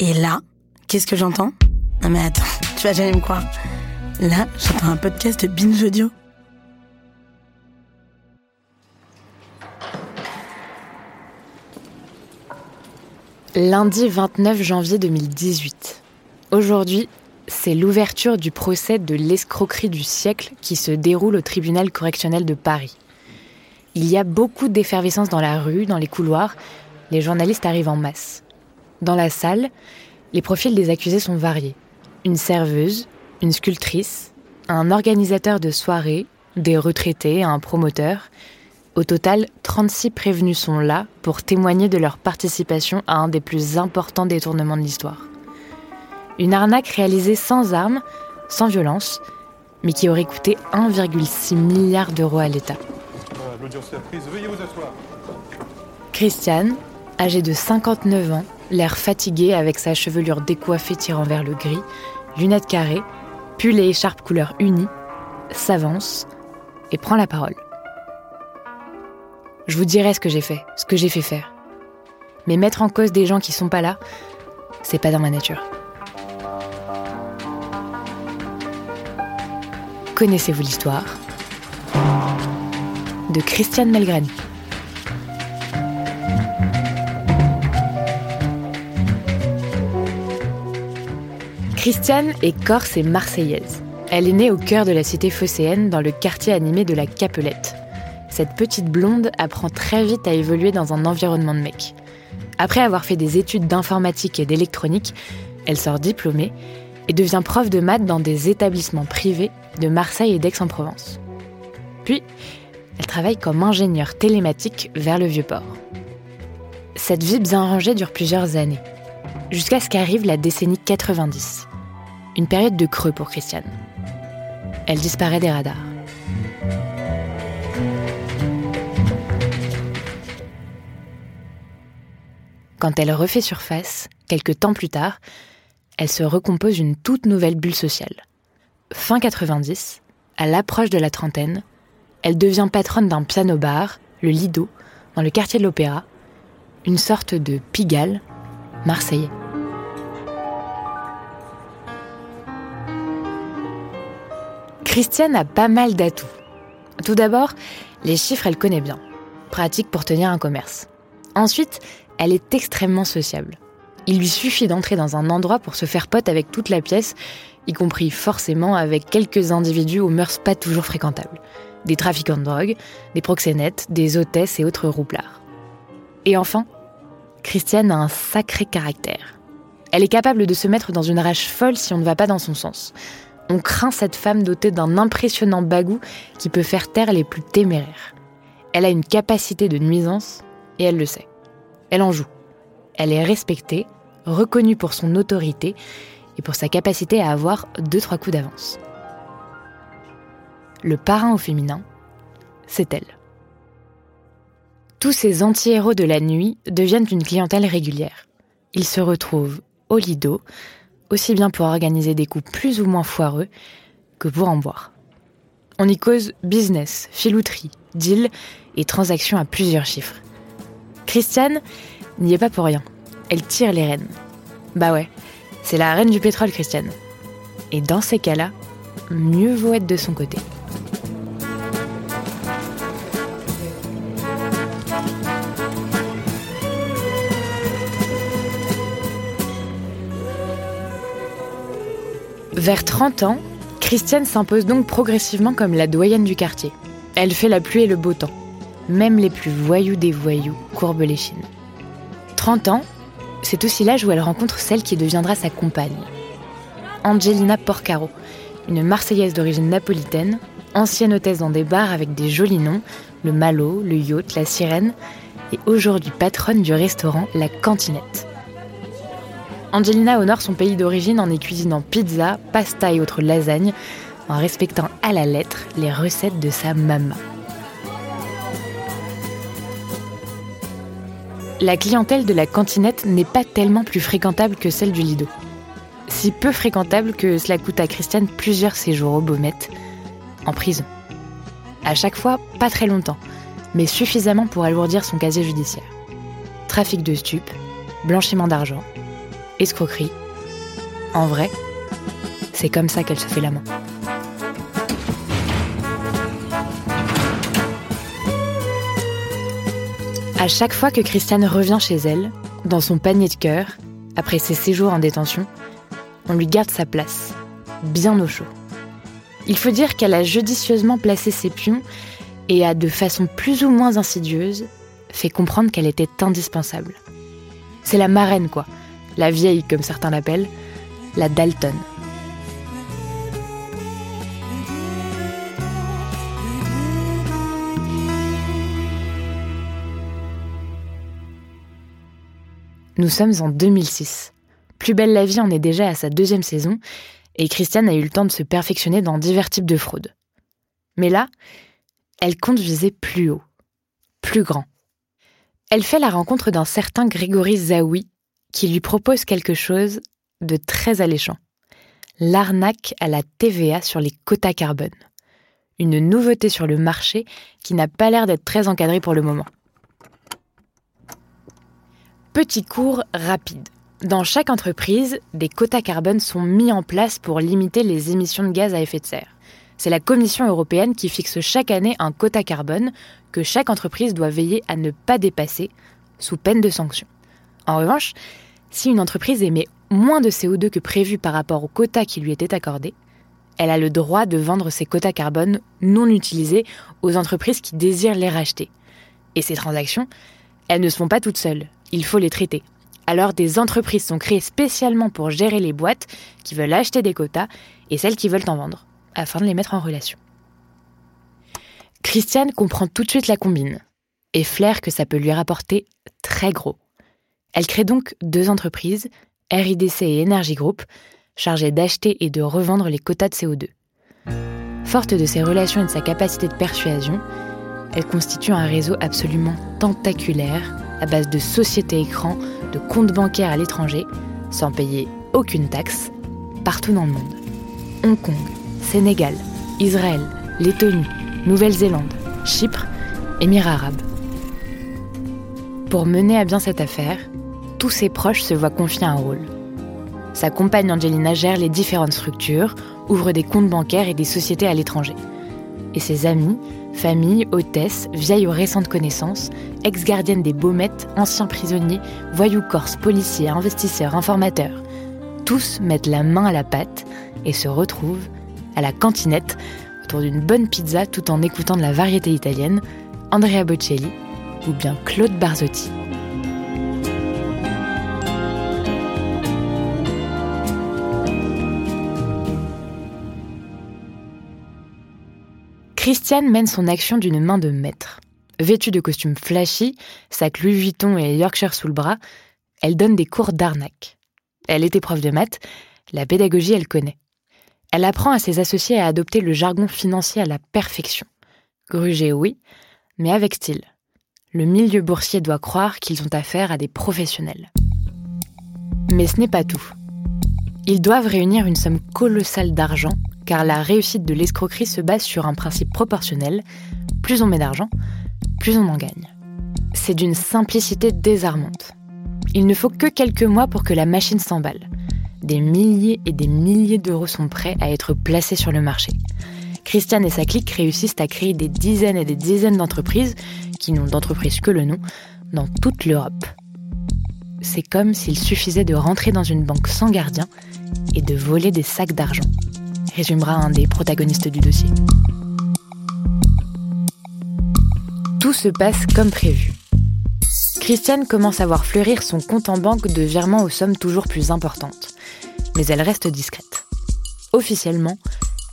Et là, qu'est-ce que j'entends? Non mais attends, tu vas jamais me croire. Là, j'entends un podcast de Binge Audio. Lundi 29 janvier 2018. Aujourd'hui, c'est l'ouverture du procès de l'escroquerie du siècle qui se déroule au tribunal correctionnel de Paris. Il y a beaucoup d'effervescence dans la rue, dans les couloirs. Les journalistes arrivent en masse. Dans la salle, les profils des accusés sont variés. Une serveuse, une sculptrice, un organisateur de soirée, des retraités, un promoteur. Au total, 36 prévenus sont là pour témoigner de leur participation à un des plus importants détournements de l'histoire. Une arnaque réalisée sans armes, sans violence, mais qui aurait coûté 1,6 milliard d'euros à l'État. Christiane, âgée de 59 ans, l'air fatigué avec sa chevelure décoiffée tirant vers le gris, lunettes carrées, pull et écharpe couleur unie, s'avance et prend la parole. Je vous dirai ce que j'ai fait, ce que j'ai fait faire. Mais mettre en cause des gens qui sont pas là, c'est pas dans ma nature. Connaissez-vous l'histoire de Christiane Melgrani? Christiane est corse et marseillaise. Elle est née au cœur de la cité phocéenne, dans le quartier animé de la Capelette. Cette petite blonde apprend très vite à évoluer dans un environnement de mecs. Après avoir fait des études d'informatique et d'électronique, elle sort diplômée et devient prof de maths dans des établissements privés de Marseille et d'Aix-en-Provence. Puis, elle travaille comme ingénieure télématique vers le Vieux-Port. Cette vie bien rangée dure plusieurs années, jusqu'à ce qu'arrive la décennie 90. Une période de creux pour Christiane. Elle disparaît des radars. Quand elle refait surface, quelques temps plus tard, elle se recompose une toute nouvelle bulle sociale. Fin 90, à l'approche de la trentaine, elle devient patronne d'un piano-bar, le Lido, dans le quartier de l'Opéra, une sorte de Pigalle marseillais. Christiane a pas mal d'atouts. Tout d'abord, les chiffres, elle connaît bien. Pratique pour tenir un commerce. Ensuite, elle est extrêmement sociable. Il lui suffit d'entrer dans un endroit pour se faire pote avec toute la pièce, y compris forcément avec quelques individus aux mœurs pas toujours fréquentables. Des trafiquants de drogue, des proxénètes, des hôtesses et autres rouplards. Et enfin, Christiane a un sacré caractère. Elle est capable de se mettre dans une rage folle si on ne va pas dans son sens. On craint cette femme dotée d'un impressionnant bagou qui peut faire taire les plus téméraires. Elle a une capacité de nuisance et elle le sait. Elle en joue. Elle est respectée, reconnue pour son autorité et pour sa capacité à avoir deux trois coups d'avance. Le parrain au féminin, c'est elle. Tous ces anti-héros de la nuit deviennent une clientèle régulière. Ils se retrouvent au lido, aussi bien pour organiser des coups plus ou moins foireux que pour en boire. On y cause business, filouterie, deal et transactions à plusieurs chiffres. Christiane n'y est pas pour rien. Elle tire les rênes. Bah ouais, c'est la reine du pétrole, Christiane. Et dans ces cas-là, mieux vaut être de son côté. Vers 30 ans, Christiane s'impose donc progressivement comme la doyenne du quartier. Elle fait la pluie et le beau temps. Même les plus voyous des voyous courbent les chines. 30 ans, c'est aussi l'âge où elle rencontre celle qui deviendra sa compagne. Angelina Porcaro, une Marseillaise d'origine napolitaine, ancienne hôtesse dans des bars avec des jolis noms, le Malo, le Yacht, la Sirène. et aujourd'hui patronne du restaurant La Cantinette. Angelina honore son pays d'origine en y cuisinant pizza, pasta et autres lasagnes, en respectant à la lettre les recettes de sa maman. La clientèle de la cantinette n'est pas tellement plus fréquentable que celle du Lido. Si peu fréquentable que cela coûte à Christiane plusieurs séjours au Baumette, en prison. À chaque fois, pas très longtemps, mais suffisamment pour alourdir son casier judiciaire. Trafic de stupes, blanchiment d'argent, escroquerie. En vrai, c'est comme ça qu'elle se fait la main. À chaque fois que Christiane revient chez elle, dans son panier de cœur, après ses séjours en détention, on lui garde sa place, bien au chaud. Il faut dire qu'elle a judicieusement placé ses pions et a, de façon plus ou moins insidieuse, fait comprendre qu'elle était indispensable. C'est la marraine, quoi. La vieille, comme certains l'appellent, la Dalton. Nous sommes en 2006. Plus belle la vie en est déjà à sa deuxième saison, et Christiane a eu le temps de se perfectionner dans divers types de fraudes. Mais là, elle compte viser plus haut, plus grand. Elle fait la rencontre d'un certain Grégory Zawi, qui lui propose quelque chose de très alléchant. L'arnaque à la TVA sur les quotas carbone. Une nouveauté sur le marché qui n'a pas l'air d'être très encadrée pour le moment. Petit cours rapide. Dans chaque entreprise, des quotas carbone sont mis en place pour limiter les émissions de gaz à effet de serre. C'est la Commission européenne qui fixe chaque année un quota carbone que chaque entreprise doit veiller à ne pas dépasser, sous peine de sanctions. En revanche, si une entreprise émet moins de CO2 que prévu par rapport au quota qui lui était accordé, elle a le droit de vendre ses quotas carbone non utilisés aux entreprises qui désirent les racheter. Et ces transactions, elles ne se font pas toutes seules, il faut les traiter. Alors des entreprises sont créées spécialement pour gérer les boîtes qui veulent acheter des quotas et celles qui veulent en vendre afin de les mettre en relation. Christiane comprend tout de suite la combine et flaire que ça peut lui rapporter très gros. Elle crée donc deux entreprises, RIDC et Energy Group, chargées d'acheter et de revendre les quotas de CO2. Forte de ses relations et de sa capacité de persuasion, elle constitue un réseau absolument tentaculaire à base de sociétés écrans, de comptes bancaires à l'étranger, sans payer aucune taxe, partout dans le monde. Hong Kong, Sénégal, Israël, Lettonie, Nouvelle-Zélande, Chypre, Émirats arabes. Pour mener à bien cette affaire, tous ses proches se voient confier un rôle. Sa compagne Angelina gère les différentes structures, ouvre des comptes bancaires et des sociétés à l'étranger. Et ses amis, familles, hôtesses, vieilles ou récentes connaissances, ex-gardiennes des baumettes, anciens prisonniers, voyous corses, policiers, investisseurs, informateurs, tous mettent la main à la pâte et se retrouvent à la cantinette autour d'une bonne pizza tout en écoutant de la variété italienne, Andrea Bocelli ou bien Claude Barzotti. Christiane mène son action d'une main de maître. Vêtue de costume flashy, sac Louis Vuitton et Yorkshire sous le bras, elle donne des cours d'arnaque. Elle était prof de maths, la pédagogie elle connaît. Elle apprend à ses associés à adopter le jargon financier à la perfection. Gruger, oui, mais avec style. Le milieu boursier doit croire qu'ils ont affaire à des professionnels. Mais ce n'est pas tout. Ils doivent réunir une somme colossale d'argent, car la réussite de l'escroquerie se base sur un principe proportionnel. Plus on met d'argent, plus on en gagne. C'est d'une simplicité désarmante. Il ne faut que quelques mois pour que la machine s'emballe des milliers et des milliers d'euros sont prêts à être placés sur le marché. Christiane et sa clique réussissent à créer des dizaines et des dizaines d'entreprises, qui n'ont d'entreprise que le nom, dans toute l'Europe. C'est comme s'il suffisait de rentrer dans une banque sans gardien et de voler des sacs d'argent, résumera un des protagonistes du dossier. Tout se passe comme prévu. Christiane commence à voir fleurir son compte en banque de virements aux sommes toujours plus importantes. Mais elle reste discrète. Officiellement,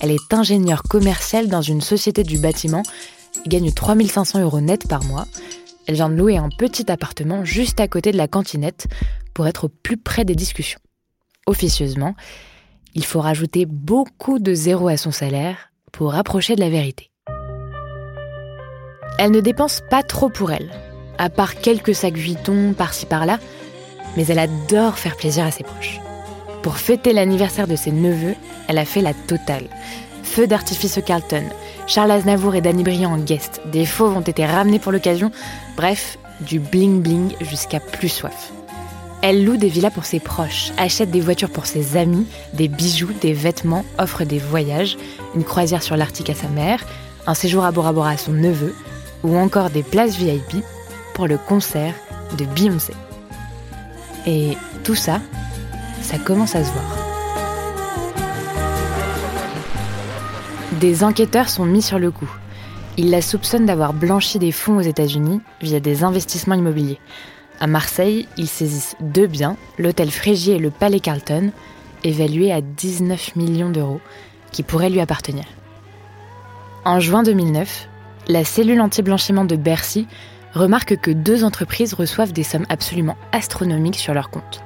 elle est ingénieure commerciale dans une société du bâtiment et gagne 3500 euros net par mois, elle vient de louer un petit appartement juste à côté de la cantinette pour être au plus près des discussions. Officieusement, il faut rajouter beaucoup de zéros à son salaire pour rapprocher de la vérité. Elle ne dépense pas trop pour elle, à part quelques sacs Vuitton par-ci par-là, mais elle adore faire plaisir à ses proches. Pour fêter l'anniversaire de ses neveux, elle a fait la totale. Feu d'artifice au Carlton, Charles Aznavour et Danny Briand en guest, des fauves ont été ramenés pour l'occasion, bref, du bling bling jusqu'à plus soif. Elle loue des villas pour ses proches, achète des voitures pour ses amis, des bijoux, des vêtements, offre des voyages, une croisière sur l'Arctique à sa mère, un séjour à Bora Bora à son neveu, ou encore des places VIP pour le concert de Beyoncé. Et tout ça, ça commence à se voir. Des enquêteurs sont mis sur le coup. Ils la soupçonnent d'avoir blanchi des fonds aux États-Unis via des investissements immobiliers. À Marseille, ils saisissent deux biens, l'hôtel Frégier et le Palais Carlton, évalués à 19 millions d'euros, qui pourraient lui appartenir. En juin 2009, la cellule anti-blanchiment de Bercy remarque que deux entreprises reçoivent des sommes absolument astronomiques sur leur compte.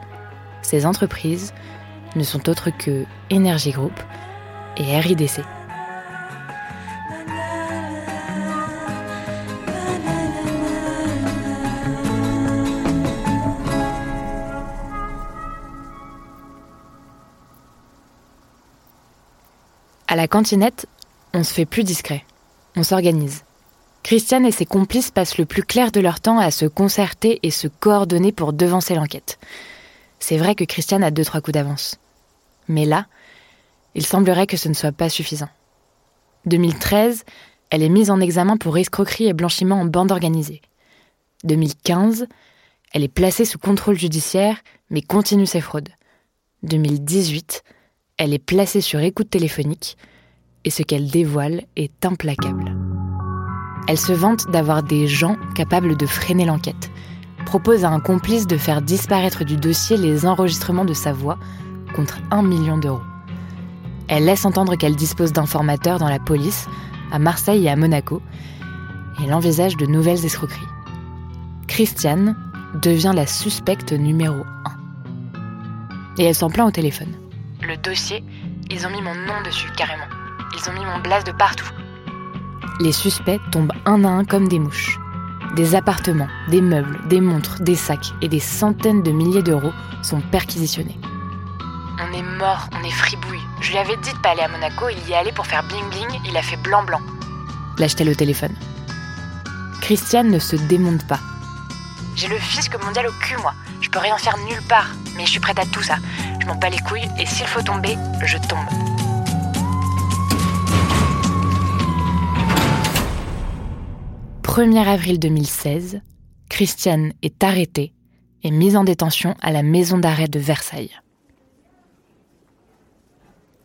Ces entreprises ne sont autres que Energy Group et RIDC. À la cantinette, on se fait plus discret. On s'organise. Christiane et ses complices passent le plus clair de leur temps à se concerter et se coordonner pour devancer l'enquête. C'est vrai que Christiane a deux trois coups d'avance. Mais là, il semblerait que ce ne soit pas suffisant. 2013, elle est mise en examen pour escroquerie et blanchiment en bande organisée. 2015, elle est placée sous contrôle judiciaire mais continue ses fraudes. 2018, elle est placée sur écoute téléphonique et ce qu'elle dévoile est implacable. Elle se vante d'avoir des gens capables de freiner l'enquête, propose à un complice de faire disparaître du dossier les enregistrements de sa voix contre un million d'euros. Elle laisse entendre qu'elle dispose d'informateurs dans la police, à Marseille et à Monaco, et elle envisage de nouvelles escroqueries. Christiane devient la suspecte numéro 1. Et elle s'en plaint au téléphone. Le dossier, ils ont mis mon nom dessus carrément. Ils ont mis mon blase de partout. Les suspects tombent un à un comme des mouches. Des appartements, des meubles, des montres, des sacs et des centaines de milliers d'euros sont perquisitionnés. On est mort, on est fribouille. Je lui avais dit de pas aller à Monaco, il y est allé pour faire bling bling, il a fait blanc blanc. Lâche-t-elle au téléphone. Christiane ne se démonte pas. J'ai le fisc mondial au cul, moi. Je peux rien faire nulle part, mais je suis prête à tout ça. Je les couilles et s'il faut tomber, je tombe. 1er avril 2016, Christiane est arrêtée et mise en détention à la maison d'arrêt de Versailles.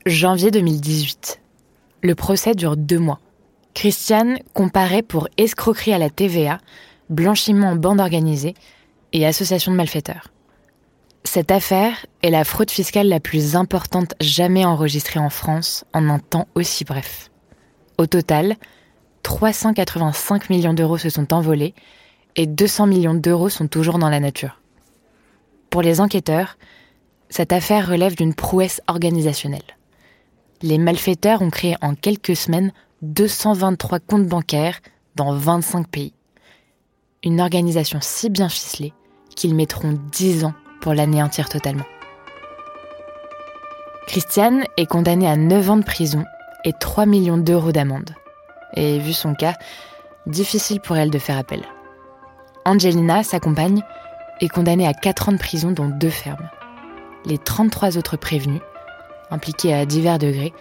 Janvier 2018. Le procès dure deux mois. Christiane comparaît pour escroquerie à la TVA, blanchiment en bande organisée et association de malfaiteurs. Cette affaire est la fraude fiscale la plus importante jamais enregistrée en France en un temps aussi bref. Au total, 385 millions d'euros se sont envolés et 200 millions d'euros sont toujours dans la nature. Pour les enquêteurs, cette affaire relève d'une prouesse organisationnelle. Les malfaiteurs ont créé en quelques semaines 223 comptes bancaires dans 25 pays. Une organisation si bien ficelée qu'ils mettront 10 ans pour l'anéantir totalement. Christiane est condamnée à 9 ans de prison et 3 millions d'euros d'amende et vu son cas, difficile pour elle de faire appel. Angelina, sa compagne, est condamnée à 4 ans de prison dont deux fermes. Les 33 autres prévenus, impliqués à divers degrés,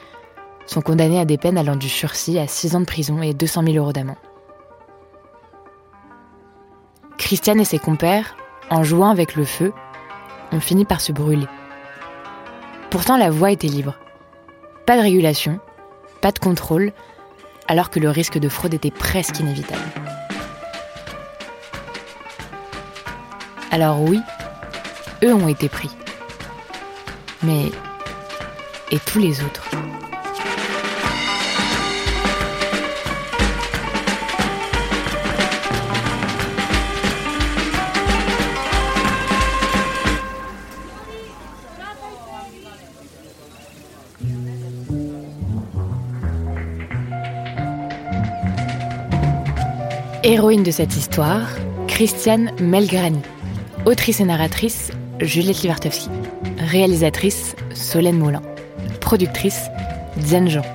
sont condamnés à des peines allant du sursis à 6 ans de prison et 200 000 euros d'amende. Christiane et ses compères, en jouant avec le feu, ont fini par se brûler. Pourtant, la voie était libre. Pas de régulation, pas de contrôle, alors que le risque de fraude était presque inévitable. Alors oui, eux ont été pris. Mais... Et tous les autres? Héroïne de cette histoire, Christiane Melgrani. Autrice et narratrice, Juliette Livartowski. Réalisatrice, Solène Moulin. Productrice, Diane Jean.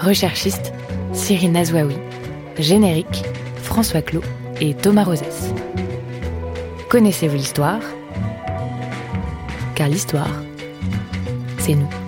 Recherchiste, Cyril Nazwaoui. Générique, François Clot et Thomas Rosès. Connaissez-vous l'histoire? Car l'histoire, c'est nous.